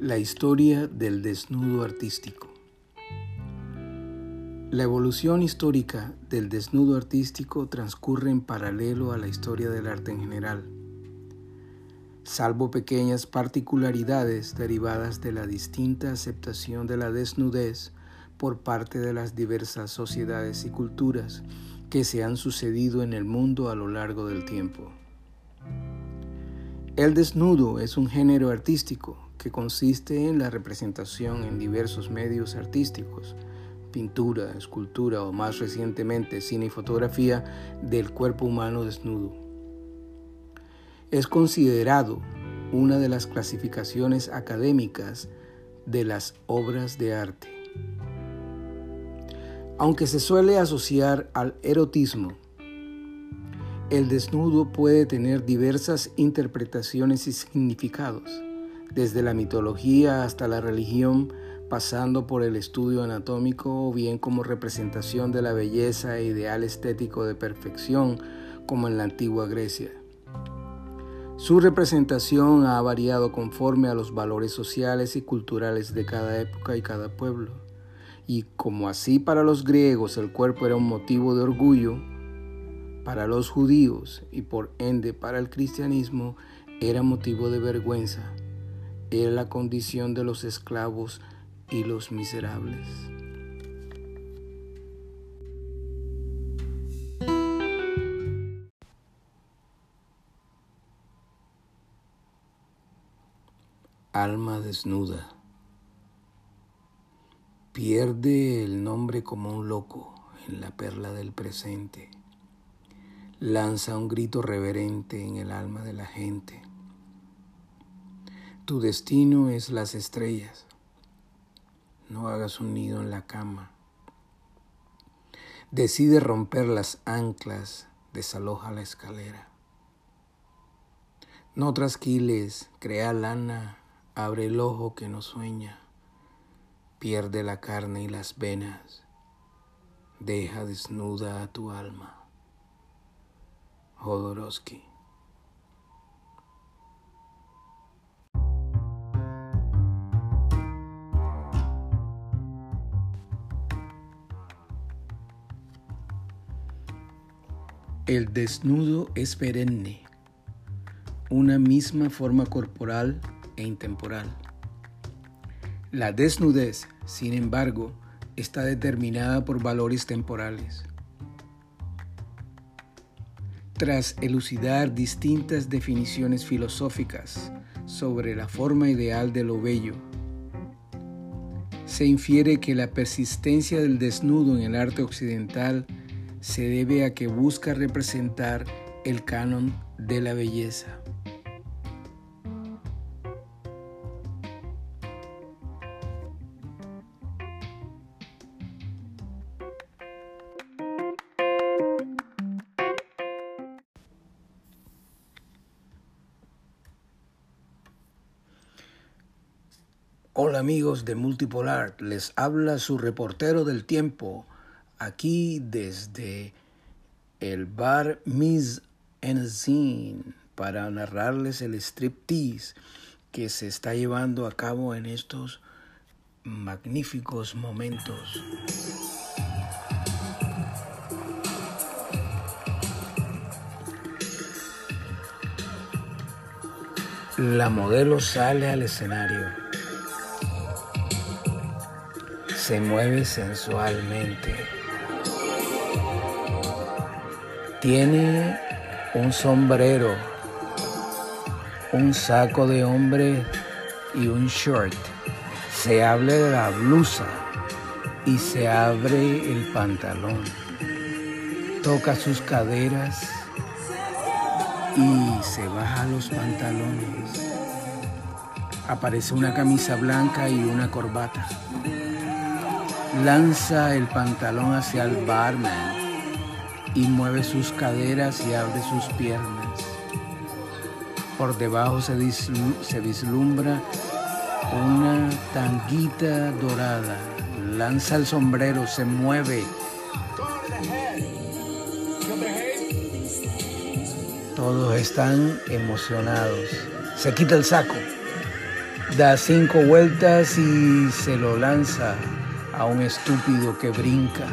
La historia del desnudo artístico. La evolución histórica del desnudo artístico transcurre en paralelo a la historia del arte en general, salvo pequeñas particularidades derivadas de la distinta aceptación de la desnudez por parte de las diversas sociedades y culturas que se han sucedido en el mundo a lo largo del tiempo. El desnudo es un género artístico consiste en la representación en diversos medios artísticos, pintura, escultura o más recientemente cine y fotografía del cuerpo humano desnudo. Es considerado una de las clasificaciones académicas de las obras de arte. Aunque se suele asociar al erotismo, el desnudo puede tener diversas interpretaciones y significados desde la mitología hasta la religión, pasando por el estudio anatómico o bien como representación de la belleza e ideal estético de perfección, como en la antigua Grecia. Su representación ha variado conforme a los valores sociales y culturales de cada época y cada pueblo. Y como así para los griegos el cuerpo era un motivo de orgullo, para los judíos y por ende para el cristianismo era motivo de vergüenza era la condición de los esclavos y los miserables. Alma desnuda. Pierde el nombre como un loco en la perla del presente. Lanza un grito reverente en el alma de la gente tu destino es las estrellas. No hagas un nido en la cama. Decide romper las anclas, desaloja la escalera. No trasquiles, crea lana, abre el ojo que no sueña, pierde la carne y las venas, deja desnuda a tu alma. Jodorowsky El desnudo es perenne, una misma forma corporal e intemporal. La desnudez, sin embargo, está determinada por valores temporales. Tras elucidar distintas definiciones filosóficas sobre la forma ideal de lo bello, se infiere que la persistencia del desnudo en el arte occidental se debe a que busca representar el canon de la belleza. Hola amigos de Multipolar, les habla su reportero del tiempo, aquí desde el bar Miss Enzine para narrarles el striptease que se está llevando a cabo en estos magníficos momentos. La modelo sale al escenario se mueve sensualmente. Tiene un sombrero, un saco de hombre y un short. Se abre la blusa y se abre el pantalón. Toca sus caderas y se baja los pantalones. Aparece una camisa blanca y una corbata lanza el pantalón hacia el barman y mueve sus caderas y abre sus piernas. Por debajo se, vislumbra una tanguita dorada. Lanza el sombrero, se mueve. Todos están emocionados. Se quita el saco Da cinco vueltas y se lo lanza a un estúpido que brinca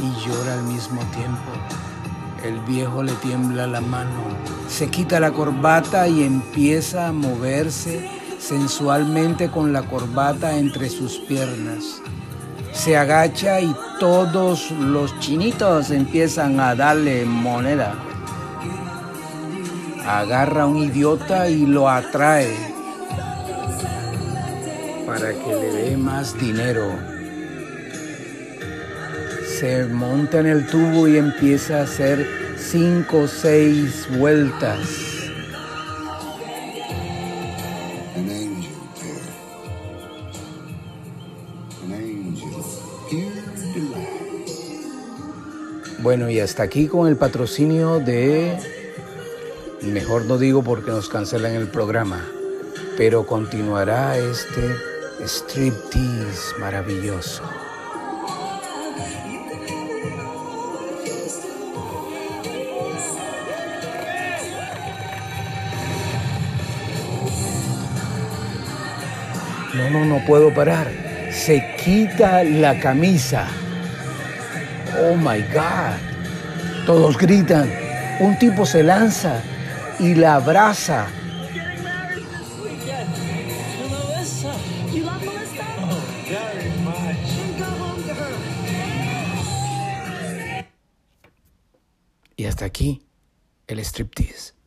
y llora al mismo tiempo. El viejo le tiembla la mano, se quita la corbata y empieza a moverse sensualmente con la corbata entre sus piernas. Se agacha y todos los chinitos empiezan a darle moneda. Agarra a un idiota y lo atrae para que le dé más dinero. Se monta en el tubo y empieza a hacer cinco o seis vueltas. Bueno, y hasta aquí con el patrocinio de... Mejor no digo porque nos cancelan el programa, pero continuará este striptease maravilloso. No, no, no puedo parar. Se quita la camisa. Oh my God. Todos gritan. Un tipo se lanza y la abraza. Y hasta aquí el striptease.